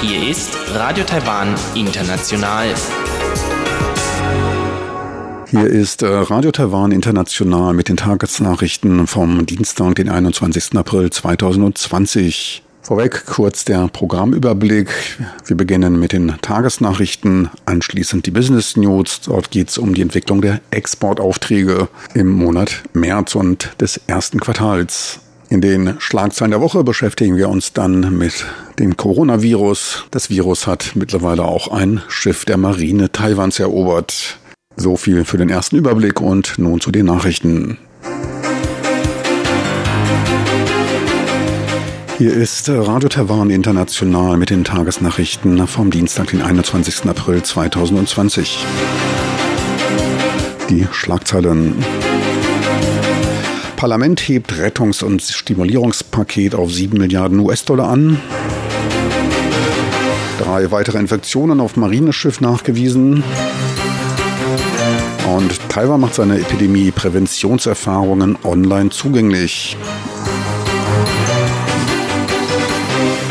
Hier ist Radio Taiwan International. Hier ist äh, Radio Taiwan International mit den Tagesnachrichten vom Dienstag, den 21. April 2020. Vorweg kurz der Programmüberblick. Wir beginnen mit den Tagesnachrichten, anschließend die Business News. Dort geht es um die Entwicklung der Exportaufträge im Monat März und des ersten Quartals. In den Schlagzeilen der Woche beschäftigen wir uns dann mit dem Coronavirus. Das Virus hat mittlerweile auch ein Schiff der Marine Taiwans erobert. So viel für den ersten Überblick und nun zu den Nachrichten. Hier ist Radio Taiwan International mit den Tagesnachrichten vom Dienstag, den 21. April 2020. Die Schlagzeilen. Parlament hebt Rettungs- und Stimulierungspaket auf 7 Milliarden US-Dollar an. Drei weitere Infektionen auf Marineschiff nachgewiesen. Und Taiwan macht seine Epidemie-Präventionserfahrungen online zugänglich.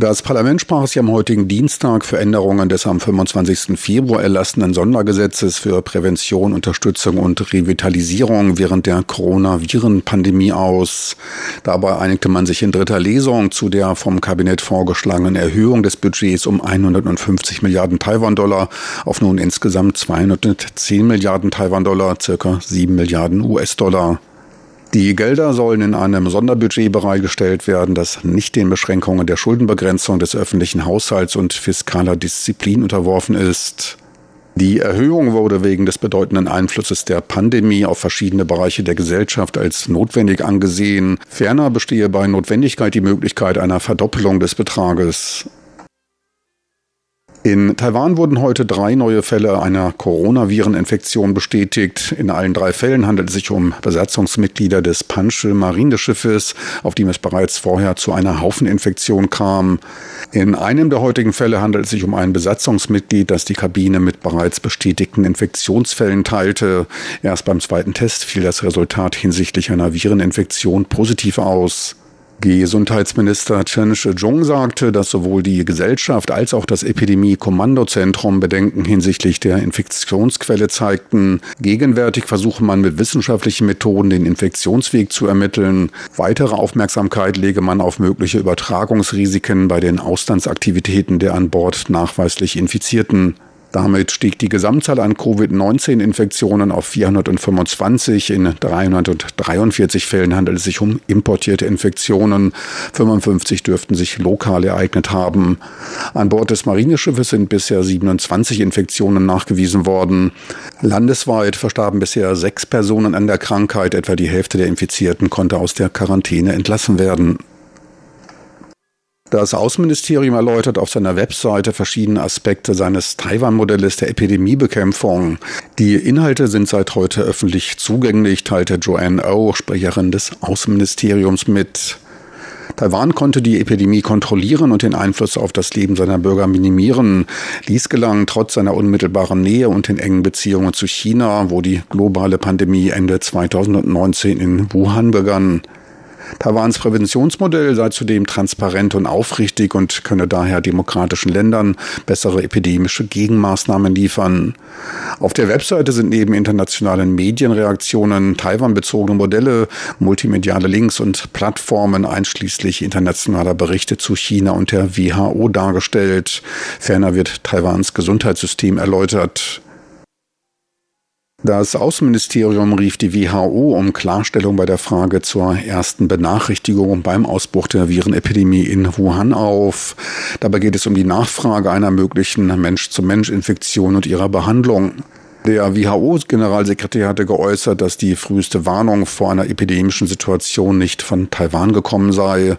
Das Parlament sprach sich am heutigen Dienstag für Änderungen des am 25. Februar erlassenen Sondergesetzes für Prävention, Unterstützung und Revitalisierung während der Coronaviren-Pandemie aus. Dabei einigte man sich in dritter Lesung zu der vom Kabinett vorgeschlagenen Erhöhung des Budgets um 150 Milliarden Taiwan-Dollar auf nun insgesamt 210 Milliarden Taiwan-Dollar, circa 7 Milliarden US-Dollar. Die Gelder sollen in einem Sonderbudget bereitgestellt werden, das nicht den Beschränkungen der Schuldenbegrenzung des öffentlichen Haushalts und fiskaler Disziplin unterworfen ist. Die Erhöhung wurde wegen des bedeutenden Einflusses der Pandemie auf verschiedene Bereiche der Gesellschaft als notwendig angesehen. Ferner bestehe bei Notwendigkeit die Möglichkeit einer Verdoppelung des Betrages. In Taiwan wurden heute drei neue Fälle einer Coronaviren-Infektion bestätigt. In allen drei Fällen handelt es sich um Besatzungsmitglieder des Pansche Marineschiffes, auf dem es bereits vorher zu einer Haufeninfektion kam. In einem der heutigen Fälle handelt es sich um ein Besatzungsmitglied, das die Kabine mit bereits bestätigten Infektionsfällen teilte. Erst beim zweiten Test fiel das Resultat hinsichtlich einer Vireninfektion positiv aus. Gesundheitsminister Chen Shih-chung sagte, dass sowohl die Gesellschaft als auch das Epidemie-Kommandozentrum Bedenken hinsichtlich der Infektionsquelle zeigten. Gegenwärtig versuche man mit wissenschaftlichen Methoden den Infektionsweg zu ermitteln. Weitere Aufmerksamkeit lege man auf mögliche Übertragungsrisiken bei den Auslandsaktivitäten der an Bord nachweislich Infizierten. Damit stieg die Gesamtzahl an Covid-19-Infektionen auf 425. In 343 Fällen handelt es sich um importierte Infektionen. 55 dürften sich lokal ereignet haben. An Bord des Marineschiffes sind bisher 27 Infektionen nachgewiesen worden. Landesweit verstarben bisher sechs Personen an der Krankheit. Etwa die Hälfte der Infizierten konnte aus der Quarantäne entlassen werden. Das Außenministerium erläutert auf seiner Webseite verschiedene Aspekte seines Taiwan-Modells der Epidemiebekämpfung. Die Inhalte sind seit heute öffentlich zugänglich, teilte Joanne O, Sprecherin des Außenministeriums, mit. Taiwan konnte die Epidemie kontrollieren und den Einfluss auf das Leben seiner Bürger minimieren. Dies gelang trotz seiner unmittelbaren Nähe und den engen Beziehungen zu China, wo die globale Pandemie Ende 2019 in Wuhan begann. Taiwans Präventionsmodell sei zudem transparent und aufrichtig und könne daher demokratischen Ländern bessere epidemische Gegenmaßnahmen liefern. Auf der Webseite sind neben internationalen Medienreaktionen Taiwan-bezogene Modelle, multimediale Links und Plattformen einschließlich internationaler Berichte zu China und der WHO dargestellt. Ferner wird Taiwans Gesundheitssystem erläutert. Das Außenministerium rief die WHO um Klarstellung bei der Frage zur ersten Benachrichtigung beim Ausbruch der Virenepidemie in Wuhan auf. Dabei geht es um die Nachfrage einer möglichen Mensch-zu-Mensch-Infektion und ihrer Behandlung. Der WHO-Generalsekretär hatte geäußert, dass die früheste Warnung vor einer epidemischen Situation nicht von Taiwan gekommen sei.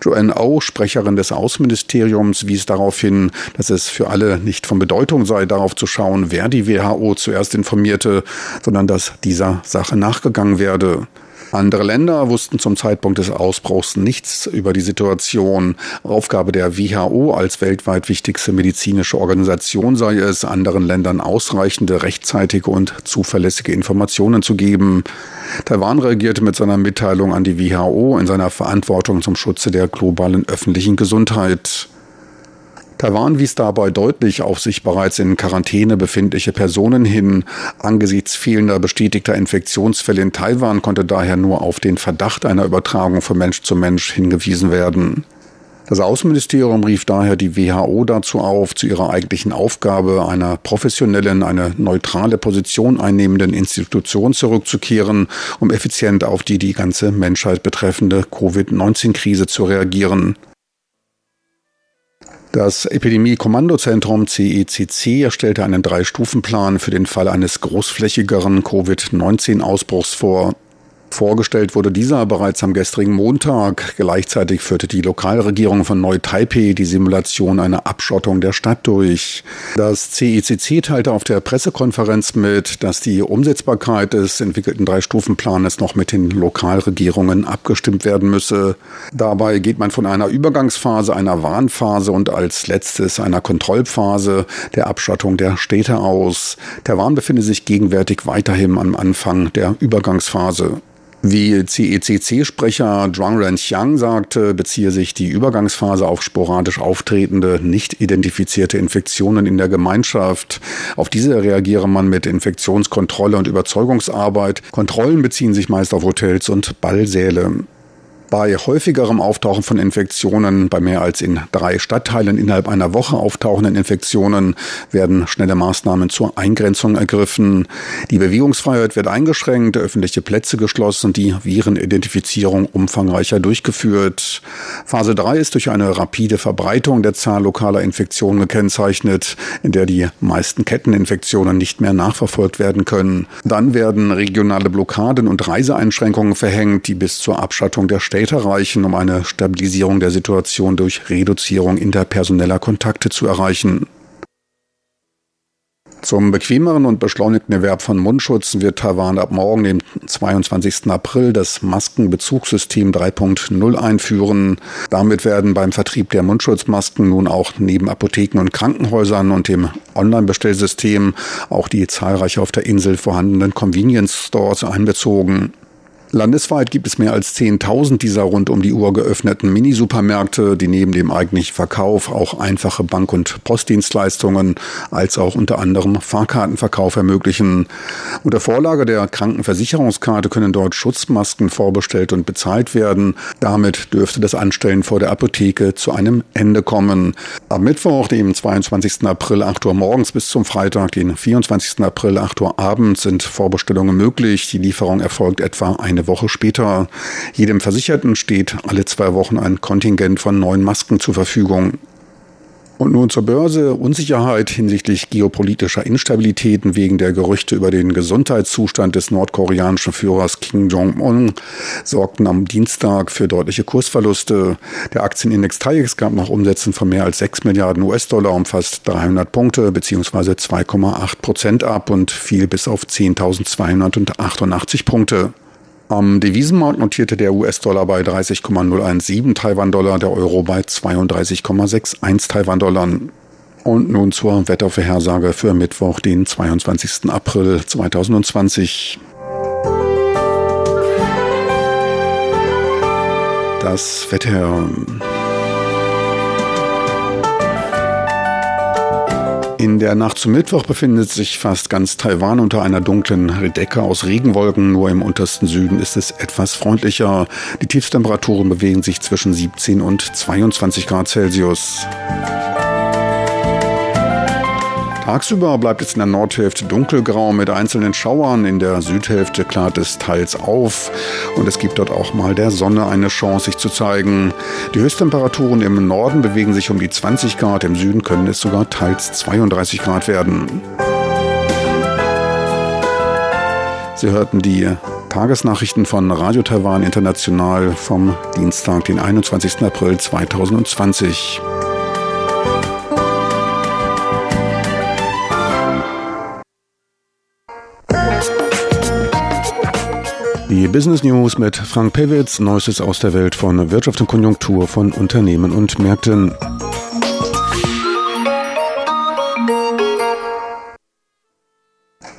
Joanne O, Sprecherin des Außenministeriums, wies darauf hin, dass es für alle nicht von Bedeutung sei, darauf zu schauen, wer die WHO zuerst informierte, sondern dass dieser Sache nachgegangen werde. Andere Länder wussten zum Zeitpunkt des Ausbruchs nichts über die Situation. Aufgabe der WHO als weltweit wichtigste medizinische Organisation sei es, anderen Ländern ausreichende, rechtzeitige und zuverlässige Informationen zu geben. Taiwan reagierte mit seiner Mitteilung an die WHO in seiner Verantwortung zum Schutze der globalen öffentlichen Gesundheit. Taiwan wies dabei deutlich auf sich bereits in Quarantäne befindliche Personen hin. Angesichts fehlender bestätigter Infektionsfälle in Taiwan konnte daher nur auf den Verdacht einer Übertragung von Mensch zu Mensch hingewiesen werden. Das Außenministerium rief daher die WHO dazu auf, zu ihrer eigentlichen Aufgabe einer professionellen, eine neutrale Position einnehmenden Institution zurückzukehren, um effizient auf die die ganze Menschheit betreffende Covid-19-Krise zu reagieren. Das Epidemie-Kommandozentrum CECC erstellte einen Drei-Stufen-Plan für den Fall eines großflächigeren Covid-19-Ausbruchs vor. Vorgestellt wurde dieser bereits am gestrigen Montag. Gleichzeitig führte die Lokalregierung von Neu-Taipei die Simulation einer Abschottung der Stadt durch. Das CECC teilte auf der Pressekonferenz mit, dass die Umsetzbarkeit des entwickelten Drei-Stufen-Planes noch mit den Lokalregierungen abgestimmt werden müsse. Dabei geht man von einer Übergangsphase, einer Warnphase und als letztes einer Kontrollphase der Abschottung der Städte aus. Der Warn befindet sich gegenwärtig weiterhin am Anfang der Übergangsphase. Wie CECC-Sprecher Zhuang Renqiang sagte, beziehe sich die Übergangsphase auf sporadisch auftretende, nicht identifizierte Infektionen in der Gemeinschaft. Auf diese reagiere man mit Infektionskontrolle und Überzeugungsarbeit. Kontrollen beziehen sich meist auf Hotels und Ballsäle. Bei häufigerem Auftauchen von Infektionen, bei mehr als in drei Stadtteilen innerhalb einer Woche auftauchenden Infektionen, werden schnelle Maßnahmen zur Eingrenzung ergriffen. Die Bewegungsfreiheit wird eingeschränkt, öffentliche Plätze geschlossen, die Virenidentifizierung umfangreicher durchgeführt. Phase 3 ist durch eine rapide Verbreitung der Zahl lokaler Infektionen gekennzeichnet, in der die meisten Ketteninfektionen nicht mehr nachverfolgt werden können. Dann werden regionale Blockaden und Reiseeinschränkungen verhängt, die bis zur Abschattung der Städte Data reichen, um eine Stabilisierung der Situation durch Reduzierung interpersoneller Kontakte zu erreichen. Zum bequemeren und beschleunigten Erwerb von Mundschutz wird Taiwan ab morgen, dem 22. April, das Maskenbezugssystem 3.0 einführen. Damit werden beim Vertrieb der Mundschutzmasken nun auch neben Apotheken und Krankenhäusern und dem Online-Bestellsystem auch die zahlreich auf der Insel vorhandenen Convenience Stores einbezogen. Landesweit gibt es mehr als 10.000 dieser rund um die Uhr geöffneten Minisupermärkte, die neben dem eigentlichen Verkauf auch einfache Bank- und Postdienstleistungen als auch unter anderem Fahrkartenverkauf ermöglichen. Unter Vorlage der Krankenversicherungskarte können dort Schutzmasken vorbestellt und bezahlt werden. Damit dürfte das Anstellen vor der Apotheke zu einem Ende kommen. Am Mittwoch, dem 22. April 8 Uhr morgens bis zum Freitag, den 24. April 8 Uhr abends sind Vorbestellungen möglich. Die Lieferung erfolgt etwa eine eine Woche später. Jedem Versicherten steht alle zwei Wochen ein Kontingent von neuen Masken zur Verfügung. Und nun zur Börse. Unsicherheit hinsichtlich geopolitischer Instabilitäten wegen der Gerüchte über den Gesundheitszustand des nordkoreanischen Führers Kim Jong-un sorgten am Dienstag für deutliche Kursverluste. Der Aktienindex TAIEX gab noch Umsätzen von mehr als 6 Milliarden US-Dollar um fast 300 Punkte bzw. 2,8 Prozent ab und fiel bis auf 10.288 Punkte. Am Devisenmarkt notierte der US-Dollar bei 30,017 Taiwan-Dollar, der Euro bei 32,61 Taiwan-Dollar. Und nun zur Wettervorhersage für Mittwoch, den 22. April 2020. Das Wetter. In der Nacht zum Mittwoch befindet sich fast ganz Taiwan unter einer dunklen Decke aus Regenwolken. Nur im untersten Süden ist es etwas freundlicher. Die Tiefstemperaturen bewegen sich zwischen 17 und 22 Grad Celsius. Tagsüber bleibt es in der Nordhälfte dunkelgrau mit einzelnen Schauern. In der Südhälfte klart es teils auf und es gibt dort auch mal der Sonne eine Chance, sich zu zeigen. Die Höchsttemperaturen im Norden bewegen sich um die 20 Grad, im Süden können es sogar teils 32 Grad werden. Sie hörten die Tagesnachrichten von Radio Taiwan International vom Dienstag, den 21. April 2020. Business News mit Frank Pewitz, Neuestes aus der Welt von Wirtschaft und Konjunktur von Unternehmen und Märkten.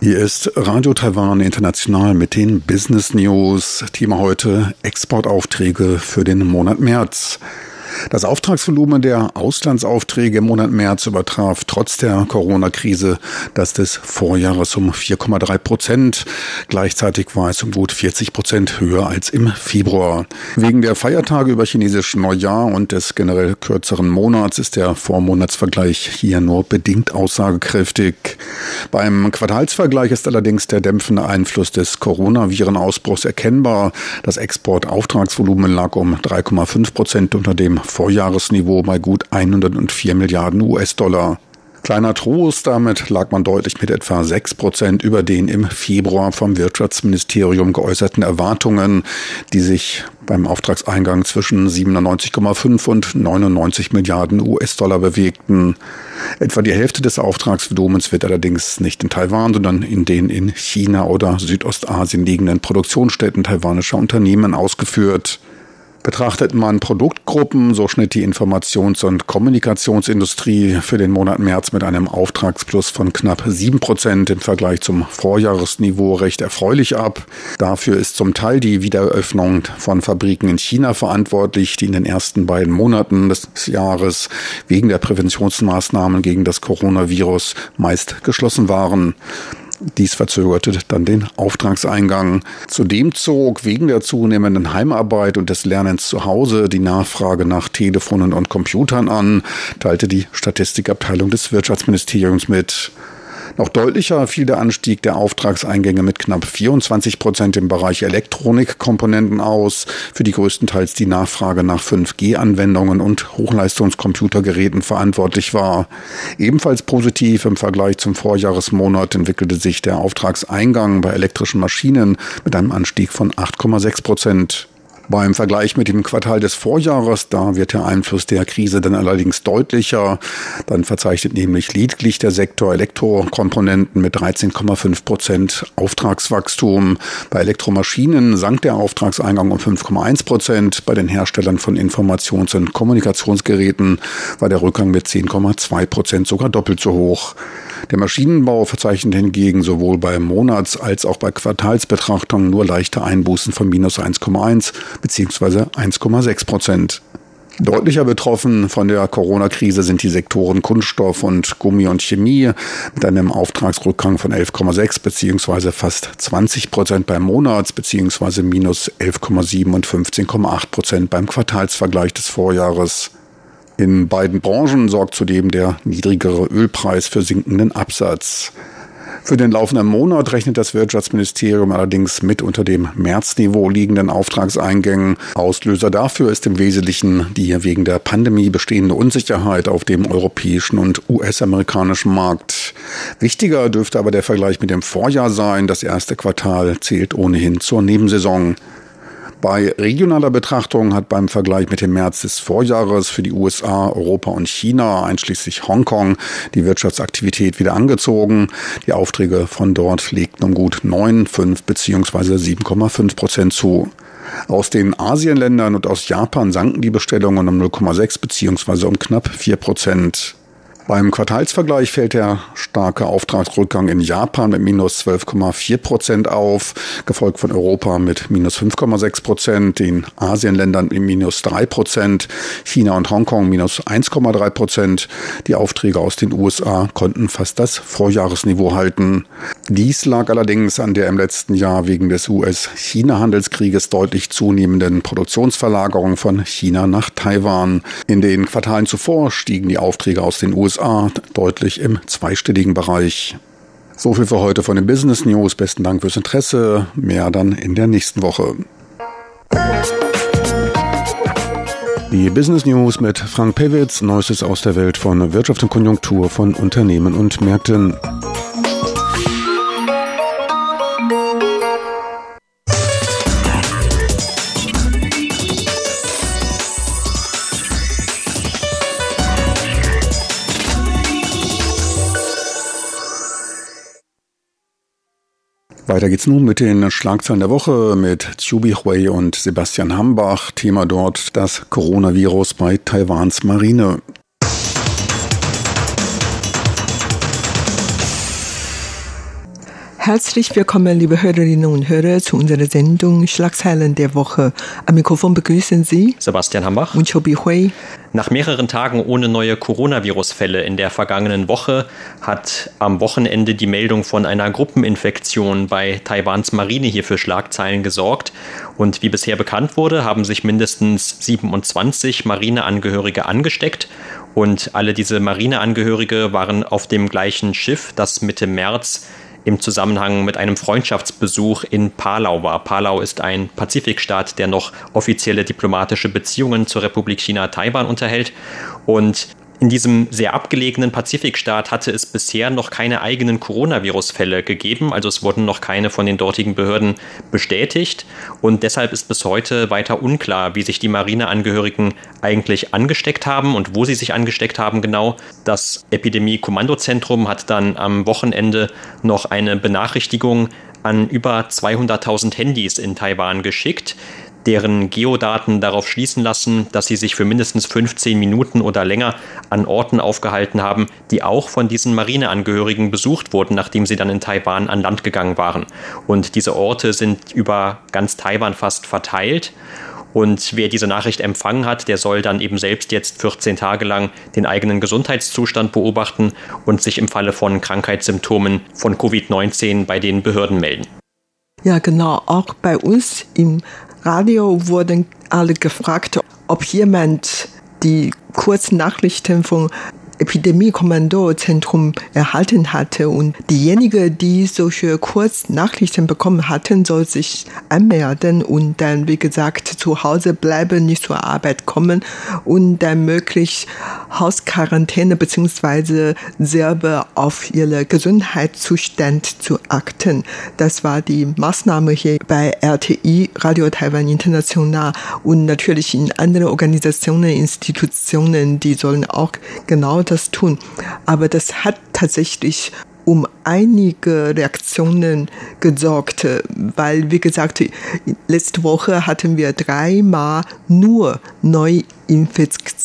Hier ist Radio Taiwan International mit den Business News. Thema heute Exportaufträge für den Monat März. Das Auftragsvolumen der Auslandsaufträge im Monat März übertraf trotz der Corona-Krise das des Vorjahres um 4,3 Prozent. Gleichzeitig war es um gut 40 Prozent höher als im Februar. Wegen der Feiertage über chinesischen Neujahr und des generell kürzeren Monats ist der Vormonatsvergleich hier nur bedingt aussagekräftig. Beim Quartalsvergleich ist allerdings der dämpfende Einfluss des Coronavirenausbruchs erkennbar. Das Exportauftragsvolumen lag um 3,5 Prozent unter dem Vorjahresniveau bei gut 104 Milliarden US-Dollar. Kleiner Trost, damit lag man deutlich mit etwa 6 Prozent über den im Februar vom Wirtschaftsministerium geäußerten Erwartungen, die sich beim Auftragseingang zwischen 97,5 und 99 Milliarden US-Dollar bewegten. Etwa die Hälfte des Auftragsvolumens wird allerdings nicht in Taiwan, sondern in den in China oder Südostasien liegenden Produktionsstätten taiwanischer Unternehmen ausgeführt. Betrachtet man Produktgruppen, so schnitt die Informations- und Kommunikationsindustrie für den Monat März mit einem Auftragsplus von knapp sieben Prozent im Vergleich zum Vorjahresniveau recht erfreulich ab. Dafür ist zum Teil die Wiedereröffnung von Fabriken in China verantwortlich, die in den ersten beiden Monaten des Jahres wegen der Präventionsmaßnahmen gegen das Coronavirus meist geschlossen waren. Dies verzögerte dann den Auftragseingang. Zudem zog wegen der zunehmenden Heimarbeit und des Lernens zu Hause die Nachfrage nach Telefonen und Computern an, teilte die Statistikabteilung des Wirtschaftsministeriums mit. Noch deutlicher fiel der Anstieg der Auftragseingänge mit knapp 24 Prozent im Bereich Elektronikkomponenten aus, für die größtenteils die Nachfrage nach 5G-Anwendungen und Hochleistungscomputergeräten verantwortlich war. Ebenfalls positiv im Vergleich zum Vorjahresmonat entwickelte sich der Auftragseingang bei elektrischen Maschinen mit einem Anstieg von 8,6 Prozent. Beim Vergleich mit dem Quartal des Vorjahres, da wird der Einfluss der Krise dann allerdings deutlicher. Dann verzeichnet nämlich lediglich der Sektor Elektrokomponenten mit 13,5 Prozent Auftragswachstum. Bei Elektromaschinen sank der Auftragseingang um 5,1 Prozent. Bei den Herstellern von Informations- und Kommunikationsgeräten war der Rückgang mit 10,2 Prozent sogar doppelt so hoch. Der Maschinenbau verzeichnet hingegen sowohl bei Monats- als auch bei Quartalsbetrachtungen nur leichte Einbußen von minus 1,1 bzw. 1,6 Prozent. Deutlicher betroffen von der Corona-Krise sind die Sektoren Kunststoff und Gummi und Chemie mit einem Auftragsrückgang von 11,6 bzw. fast 20 Prozent beim Monats bzw. minus 11,7 und 15,8 Prozent beim Quartalsvergleich des Vorjahres. In beiden Branchen sorgt zudem der niedrigere Ölpreis für sinkenden Absatz. Für den laufenden Monat rechnet das Wirtschaftsministerium allerdings mit unter dem Märzniveau liegenden Auftragseingängen. Auslöser dafür ist im Wesentlichen die wegen der Pandemie bestehende Unsicherheit auf dem europäischen und US-amerikanischen Markt. Wichtiger dürfte aber der Vergleich mit dem Vorjahr sein. Das erste Quartal zählt ohnehin zur Nebensaison. Bei regionaler Betrachtung hat beim Vergleich mit dem März des Vorjahres für die USA, Europa und China, einschließlich Hongkong, die Wirtschaftsaktivität wieder angezogen. Die Aufträge von dort legten um gut 9, 5 bzw. 7,5 Prozent zu. Aus den Asienländern und aus Japan sanken die Bestellungen um 0,6 bzw. um knapp 4 Prozent. Beim Quartalsvergleich fällt der starke Auftragsrückgang in Japan mit minus 12,4 Prozent auf, gefolgt von Europa mit minus 5,6 Prozent, den Asienländern mit minus 3 Prozent, China und Hongkong minus 1,3 Prozent. Die Aufträge aus den USA konnten fast das Vorjahresniveau halten. Dies lag allerdings an der im letzten Jahr wegen des US-China-Handelskrieges deutlich zunehmenden Produktionsverlagerung von China nach Taiwan. In den Quartalen zuvor stiegen die Aufträge aus den USA deutlich im zweistelligen Bereich. So viel für heute von den Business News. Besten Dank fürs Interesse. Mehr dann in der nächsten Woche. Die Business News mit Frank Pewitz, Neuestes aus der Welt von Wirtschaft und Konjunktur von Unternehmen und Märkten. Weiter geht's nun mit den Schlagzeilen der Woche mit Chubi Hui und Sebastian Hambach. Thema dort das Coronavirus bei Taiwans Marine. Herzlich willkommen, liebe Hörerinnen und Hörer, zu unserer Sendung Schlagzeilen der Woche. Am Mikrofon begrüßen Sie Sebastian Hambach und Chobi Hui. Nach mehreren Tagen ohne neue Coronavirus-Fälle in der vergangenen Woche hat am Wochenende die Meldung von einer Gruppeninfektion bei Taiwans Marine hier für Schlagzeilen gesorgt. Und wie bisher bekannt wurde, haben sich mindestens 27 Marineangehörige angesteckt. Und alle diese Marineangehörige waren auf dem gleichen Schiff, das Mitte März im Zusammenhang mit einem Freundschaftsbesuch in Palau war. Palau ist ein Pazifikstaat, der noch offizielle diplomatische Beziehungen zur Republik China Taiwan unterhält. Und in diesem sehr abgelegenen Pazifikstaat hatte es bisher noch keine eigenen Coronavirus-Fälle gegeben, also es wurden noch keine von den dortigen Behörden bestätigt. Und deshalb ist bis heute weiter unklar, wie sich die Marineangehörigen eigentlich angesteckt haben und wo sie sich angesteckt haben genau. Das Epidemie-Kommandozentrum hat dann am Wochenende noch eine Benachrichtigung an über 200.000 Handys in Taiwan geschickt deren Geodaten darauf schließen lassen, dass sie sich für mindestens 15 Minuten oder länger an Orten aufgehalten haben, die auch von diesen Marineangehörigen besucht wurden, nachdem sie dann in Taiwan an Land gegangen waren. Und diese Orte sind über ganz Taiwan fast verteilt. Und wer diese Nachricht empfangen hat, der soll dann eben selbst jetzt 14 Tage lang den eigenen Gesundheitszustand beobachten und sich im Falle von Krankheitssymptomen von Covid-19 bei den Behörden melden. Ja, genau. Auch bei uns im Radio wurden alle gefragt, ob jemand die Kurznachrichten von Epidemie-Kommandozentrum erhalten hatte und diejenigen, die solche Kurznachrichten bekommen hatten, soll sich anmelden und dann, wie gesagt, zu Hause bleiben, nicht zur Arbeit kommen und dann möglich Hausquarantäne beziehungsweise selber auf ihre Gesundheitszustand zu achten. Das war die Maßnahme hier bei RTI, Radio Taiwan International und natürlich in anderen Organisationen, Institutionen, die sollen auch genau das tun. Aber das hat tatsächlich um einige Reaktionen gesorgt, weil, wie gesagt, letzte Woche hatten wir dreimal nur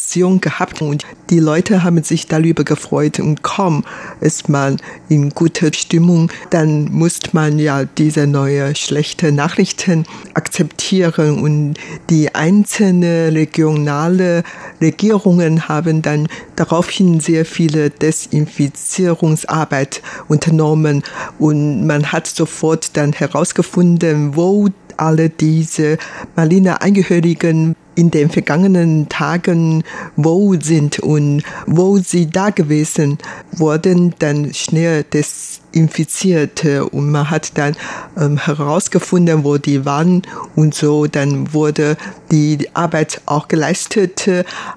Neuinfektion gehabt und die Leute haben sich darüber gefreut und kaum ist man in guter Stimmung, dann muss man ja diese neue schlechte Nachrichten akzeptieren und die einzelnen regionale Regierungen haben dann daraufhin sehr viele Desinfizierungsarbeit unternommen und man hat sofort dann herausgefunden, wo alle diese Marine-Angehörigen in den vergangenen Tagen wo sind und wo sie da gewesen wurden, dann schnell desinfiziert und man hat dann ähm, herausgefunden, wo die waren und so, dann wurde die Arbeit auch geleistet,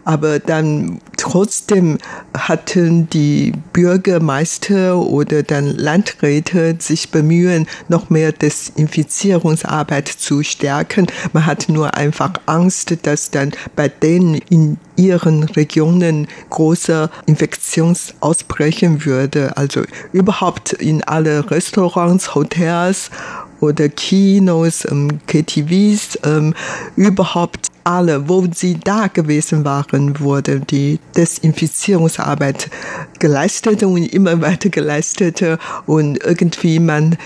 aber dann trotzdem hatten die Bürgermeister oder dann Landräte sich bemühen, noch mehr Desinfizierungsarbeit zu stärken. Man hat nur einfach Angst, dass dann bei denen in ihren Regionen große Infektion ausbrechen würde. Also überhaupt in alle Restaurants, Hotels oder Kinos, ähm, KTVs, ähm, überhaupt alle, wo sie da gewesen waren, wurde die Desinfizierungsarbeit geleistet und immer weiter geleistet und irgendwie man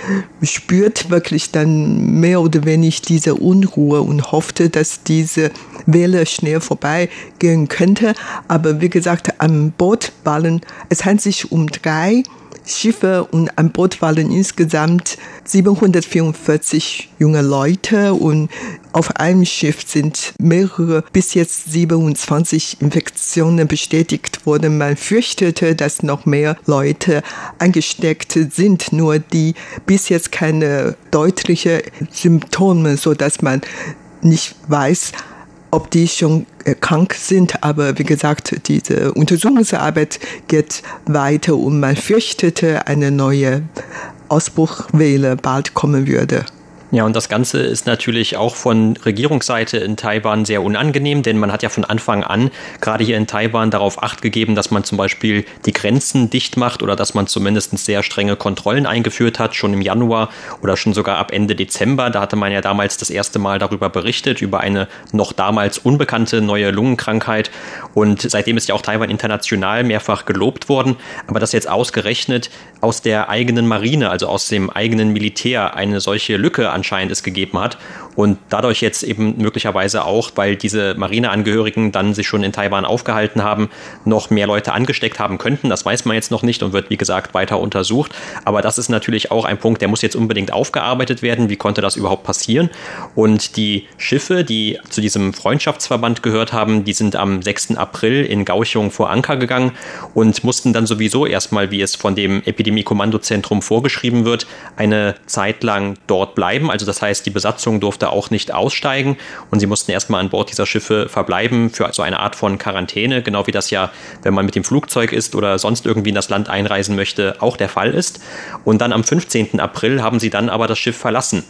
spürt wirklich dann mehr oder weniger diese Unruhe und hoffte, dass diese Welle schnell vorbeigehen könnte. Aber wie gesagt, am Boot waren, es handelt sich um drei Schiffe und an Bord waren insgesamt 744 junge Leute und auf einem Schiff sind mehrere bis jetzt 27 Infektionen bestätigt worden. Man fürchtete, dass noch mehr Leute angesteckt sind, nur die bis jetzt keine deutlichen Symptome, so dass man nicht weiß, ob die schon äh, krank sind. Aber wie gesagt, diese Untersuchungsarbeit geht weiter und man fürchtete, eine neue Ausbruchwelle bald kommen würde. Ja, und das Ganze ist natürlich auch von Regierungsseite in Taiwan sehr unangenehm, denn man hat ja von Anfang an gerade hier in Taiwan darauf acht gegeben, dass man zum Beispiel die Grenzen dicht macht oder dass man zumindest sehr strenge Kontrollen eingeführt hat, schon im Januar oder schon sogar ab Ende Dezember. Da hatte man ja damals das erste Mal darüber berichtet, über eine noch damals unbekannte neue Lungenkrankheit. Und seitdem ist ja auch Taiwan international mehrfach gelobt worden. Aber dass jetzt ausgerechnet aus der eigenen Marine, also aus dem eigenen Militär, eine solche Lücke an anscheinend es gegeben hat. Und dadurch jetzt eben möglicherweise auch, weil diese Marineangehörigen dann sich schon in Taiwan aufgehalten haben, noch mehr Leute angesteckt haben könnten. Das weiß man jetzt noch nicht und wird, wie gesagt, weiter untersucht. Aber das ist natürlich auch ein Punkt, der muss jetzt unbedingt aufgearbeitet werden. Wie konnte das überhaupt passieren? Und die Schiffe, die zu diesem Freundschaftsverband gehört haben, die sind am 6. April in Gauchung vor Anker gegangen und mussten dann sowieso erstmal, wie es von dem Epidemie-Kommandozentrum vorgeschrieben wird, eine Zeit lang dort bleiben. Also das heißt, die Besatzung durfte auch nicht aussteigen und sie mussten erstmal an Bord dieser Schiffe verbleiben für so eine Art von Quarantäne, genau wie das ja, wenn man mit dem Flugzeug ist oder sonst irgendwie in das Land einreisen möchte, auch der Fall ist. Und dann am 15. April haben sie dann aber das Schiff verlassen.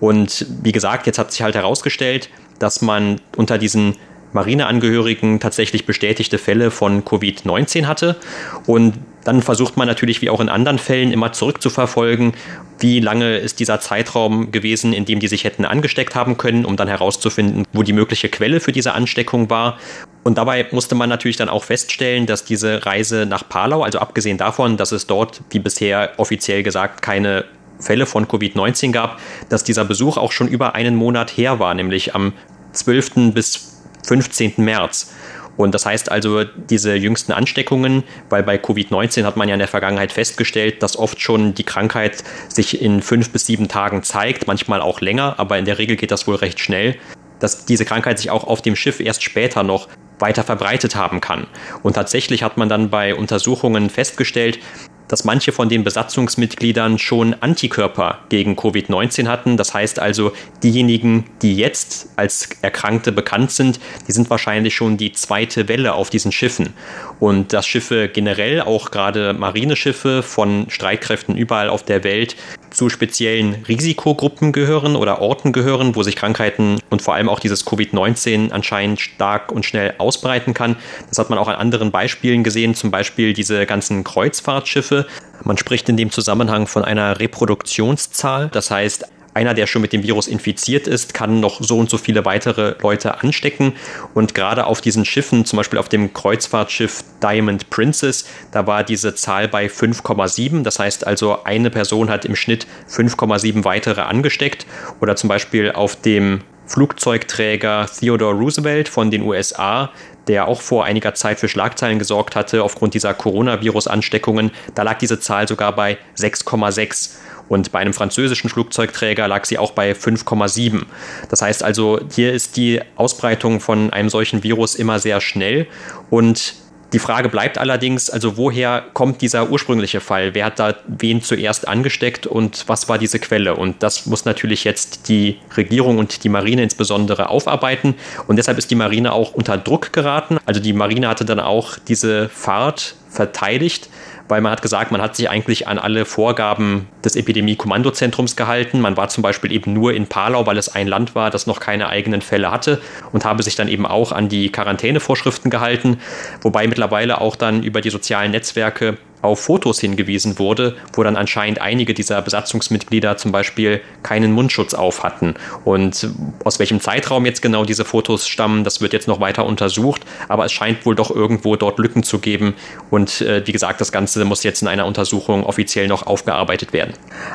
Und wie gesagt, jetzt hat sich halt herausgestellt, dass man unter diesen Marineangehörigen tatsächlich bestätigte Fälle von Covid-19 hatte. Und dann versucht man natürlich, wie auch in anderen Fällen, immer zurückzuverfolgen, wie lange ist dieser Zeitraum gewesen, in dem die sich hätten angesteckt haben können, um dann herauszufinden, wo die mögliche Quelle für diese Ansteckung war. Und dabei musste man natürlich dann auch feststellen, dass diese Reise nach Palau, also abgesehen davon, dass es dort, wie bisher offiziell gesagt, keine Fälle von Covid-19 gab, dass dieser Besuch auch schon über einen Monat her war, nämlich am 12. bis 15. März. Und das heißt also, diese jüngsten Ansteckungen, weil bei Covid-19 hat man ja in der Vergangenheit festgestellt, dass oft schon die Krankheit sich in fünf bis sieben Tagen zeigt, manchmal auch länger, aber in der Regel geht das wohl recht schnell, dass diese Krankheit sich auch auf dem Schiff erst später noch weiter verbreitet haben kann. Und tatsächlich hat man dann bei Untersuchungen festgestellt, dass manche von den Besatzungsmitgliedern schon Antikörper gegen Covid-19 hatten. Das heißt also, diejenigen, die jetzt als Erkrankte bekannt sind, die sind wahrscheinlich schon die zweite Welle auf diesen Schiffen. Und dass Schiffe generell, auch gerade Marineschiffe von Streitkräften überall auf der Welt, zu speziellen Risikogruppen gehören oder Orten gehören, wo sich Krankheiten und vor allem auch dieses Covid-19 anscheinend stark und schnell ausbreiten kann. Das hat man auch an anderen Beispielen gesehen, zum Beispiel diese ganzen Kreuzfahrtschiffe. Man spricht in dem Zusammenhang von einer Reproduktionszahl, das heißt, einer, der schon mit dem Virus infiziert ist, kann noch so und so viele weitere Leute anstecken. Und gerade auf diesen Schiffen, zum Beispiel auf dem Kreuzfahrtschiff Diamond Princess, da war diese Zahl bei 5,7. Das heißt also, eine Person hat im Schnitt 5,7 weitere angesteckt. Oder zum Beispiel auf dem Flugzeugträger Theodore Roosevelt von den USA, der auch vor einiger Zeit für Schlagzeilen gesorgt hatte aufgrund dieser Coronavirus-Ansteckungen. Da lag diese Zahl sogar bei 6,6. Und bei einem französischen Flugzeugträger lag sie auch bei 5,7. Das heißt also, hier ist die Ausbreitung von einem solchen Virus immer sehr schnell und die Frage bleibt allerdings, also woher kommt dieser ursprüngliche Fall? Wer hat da wen zuerst angesteckt und was war diese Quelle? Und das muss natürlich jetzt die Regierung und die Marine insbesondere aufarbeiten. Und deshalb ist die Marine auch unter Druck geraten. Also die Marine hatte dann auch diese Fahrt verteidigt, weil man hat gesagt, man hat sich eigentlich an alle Vorgaben des Epidemie-Kommandozentrums gehalten. Man war zum Beispiel eben nur in Palau, weil es ein Land war, das noch keine eigenen Fälle hatte und habe sich dann eben auch an die Quarantänevorschriften gehalten, wobei mittlerweile auch dann über die sozialen Netzwerke auf Fotos hingewiesen wurde, wo dann anscheinend einige dieser Besatzungsmitglieder zum Beispiel keinen Mundschutz auf hatten. Und aus welchem Zeitraum jetzt genau diese Fotos stammen, das wird jetzt noch weiter untersucht, aber es scheint wohl doch irgendwo dort Lücken zu geben. Und äh, wie gesagt, das Ganze muss jetzt in einer Untersuchung offiziell noch aufgearbeitet werden.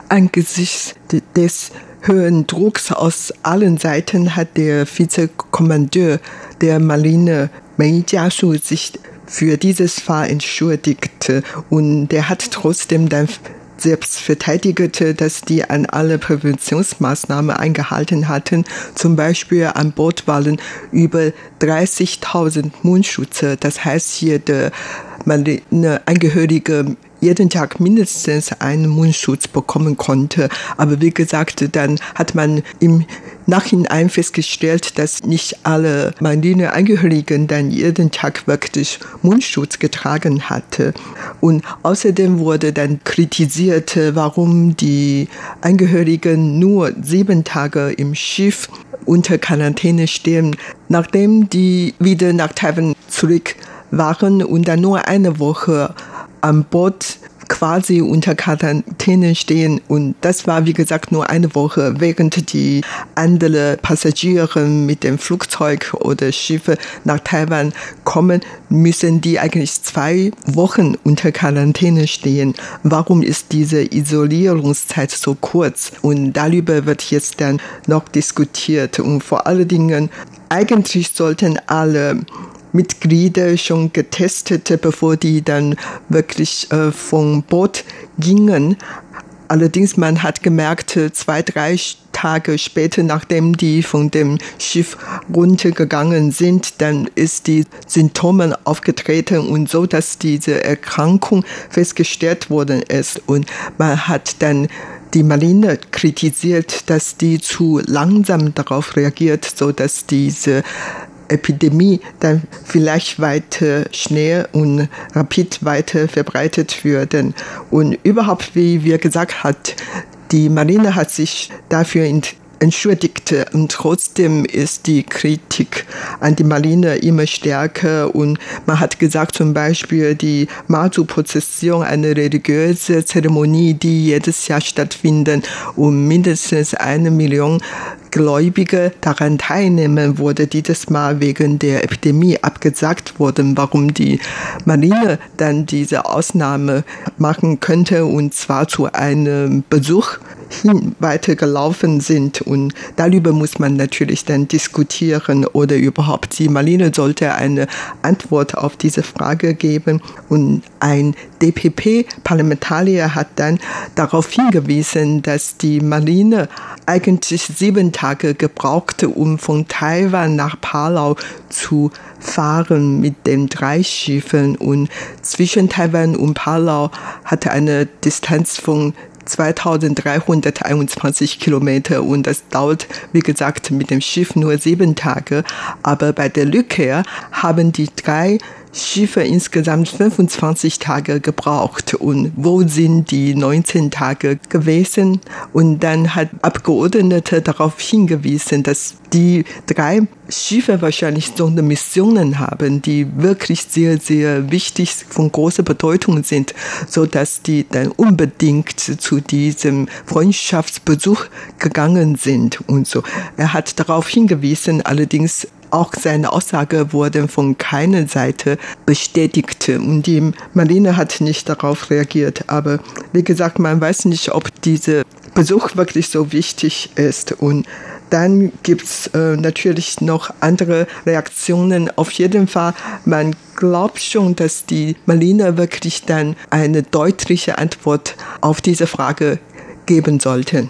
Angesichts des höheren Drucks aus allen Seiten hat der Vizekommandeur der Marine Mei Jiashu sich für dieses Fall entschuldigte und der hat trotzdem dann selbst verteidigte, dass die an alle Präventionsmaßnahmen eingehalten hatten. Zum Beispiel an Bord waren über 30.000 Mundschutze. Das heißt hier der Angehörige jeden Tag mindestens einen Mundschutz bekommen konnte. Aber wie gesagt, dann hat man im Nachhinein festgestellt, dass nicht alle Marineangehörigen dann jeden Tag wirklich Mundschutz getragen hatte. Und außerdem wurde dann kritisiert, warum die Angehörigen nur sieben Tage im Schiff unter Quarantäne stehen, nachdem die wieder nach Taiwan zurück waren und dann nur eine Woche am Boot quasi unter Quarantäne stehen. Und das war, wie gesagt, nur eine Woche, während die anderen Passagiere mit dem Flugzeug oder Schiffe nach Taiwan kommen, müssen die eigentlich zwei Wochen unter Quarantäne stehen. Warum ist diese Isolierungszeit so kurz? Und darüber wird jetzt dann noch diskutiert. Und vor allen Dingen, eigentlich sollten alle Mitglieder schon getestet, bevor die dann wirklich äh, vom Boot gingen. Allerdings, man hat gemerkt, zwei, drei Tage später, nachdem die von dem Schiff runtergegangen sind, dann ist die Symptome aufgetreten und so, dass diese Erkrankung festgestellt worden ist. Und man hat dann die Marine kritisiert, dass die zu langsam darauf reagiert, so dass diese Epidemie dann vielleicht weiter schnell und rapid weiter verbreitet würden. Und überhaupt, wie wir gesagt hat, die Marine hat sich dafür entschuldigte. Und trotzdem ist die Kritik an die Marine immer stärker. Und man hat gesagt, zum Beispiel die Mazu-Prozession, eine religiöse Zeremonie, die jedes Jahr stattfindet und mindestens eine Million Gläubige daran teilnehmen, wurde dieses Mal wegen der Epidemie abgesagt worden, warum die Marine dann diese Ausnahme machen könnte und zwar zu einem Besuch hin weitergelaufen sind. Und darüber muss man natürlich dann diskutieren oder überhaupt die Marine sollte eine Antwort auf diese Frage geben. Und ein DPP-Parlamentarier hat dann darauf hingewiesen, dass die Marine eigentlich sieben Tage gebrauchte, um von Taiwan nach Palau zu fahren mit den drei Schiffen und zwischen Taiwan und Palau hatte eine Distanz von 2321 Kilometer und das dauert, wie gesagt, mit dem Schiff nur sieben Tage. Aber bei der Rückkehr haben die drei Schiffe insgesamt 25 Tage gebraucht. Und wo sind die 19 Tage gewesen? Und dann hat Abgeordnete darauf hingewiesen, dass die drei Schiffe wahrscheinlich so eine Missionen haben, die wirklich sehr, sehr wichtig von großer Bedeutung sind, so dass die dann unbedingt zu diesem Freundschaftsbesuch gegangen sind und so. Er hat darauf hingewiesen, allerdings auch seine Aussage wurde von keiner Seite bestätigt und die Marine hat nicht darauf reagiert. Aber wie gesagt, man weiß nicht, ob dieser Besuch wirklich so wichtig ist und dann gibt's äh, natürlich noch andere Reaktionen. Auf jeden Fall, man glaubt schon, dass die Marine wirklich dann eine deutliche Antwort auf diese Frage geben sollten.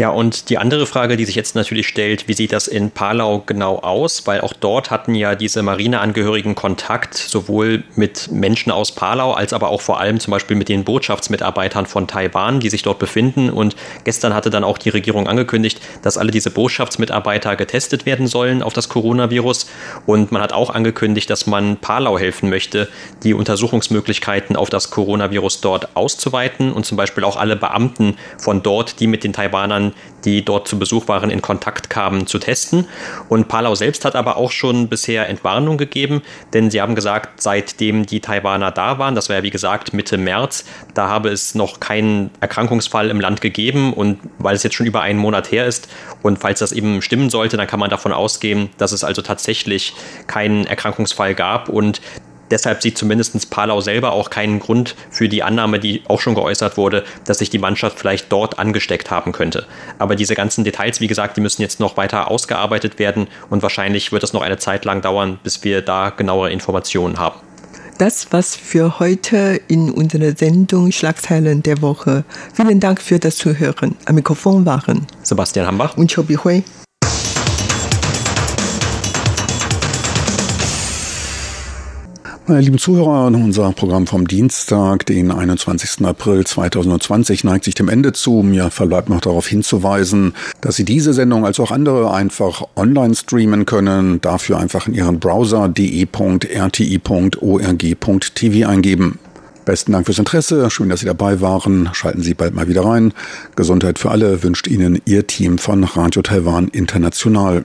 Ja, und die andere Frage, die sich jetzt natürlich stellt, wie sieht das in Palau genau aus? Weil auch dort hatten ja diese Marineangehörigen Kontakt, sowohl mit Menschen aus Palau, als aber auch vor allem zum Beispiel mit den Botschaftsmitarbeitern von Taiwan, die sich dort befinden. Und gestern hatte dann auch die Regierung angekündigt, dass alle diese Botschaftsmitarbeiter getestet werden sollen auf das Coronavirus. Und man hat auch angekündigt, dass man Palau helfen möchte, die Untersuchungsmöglichkeiten auf das Coronavirus dort auszuweiten und zum Beispiel auch alle Beamten von dort, die mit den Taiwanern die dort zu Besuch waren, in Kontakt kamen, zu testen. Und Palau selbst hat aber auch schon bisher Entwarnung gegeben, denn sie haben gesagt, seitdem die Taiwaner da waren, das war ja wie gesagt Mitte März, da habe es noch keinen Erkrankungsfall im Land gegeben und weil es jetzt schon über einen Monat her ist und falls das eben stimmen sollte, dann kann man davon ausgehen, dass es also tatsächlich keinen Erkrankungsfall gab und Deshalb sieht zumindest Palau selber auch keinen Grund für die Annahme, die auch schon geäußert wurde, dass sich die Mannschaft vielleicht dort angesteckt haben könnte. Aber diese ganzen Details, wie gesagt, die müssen jetzt noch weiter ausgearbeitet werden und wahrscheinlich wird es noch eine Zeit lang dauern, bis wir da genauere Informationen haben. Das was für heute in unserer Sendung Schlagzeilen der Woche. Vielen Dank für das Zuhören. Am Mikrofon waren Sebastian Hambach und Chobi Hui. Meine lieben Zuhörer, unser Programm vom Dienstag, den 21. April 2020, neigt sich dem Ende zu. Mir verbleibt noch darauf hinzuweisen, dass Sie diese Sendung als auch andere einfach online streamen können. Dafür einfach in Ihren Browser de.rti.org.tv eingeben. Besten Dank fürs Interesse. Schön, dass Sie dabei waren. Schalten Sie bald mal wieder rein. Gesundheit für alle wünscht Ihnen Ihr Team von Radio Taiwan International.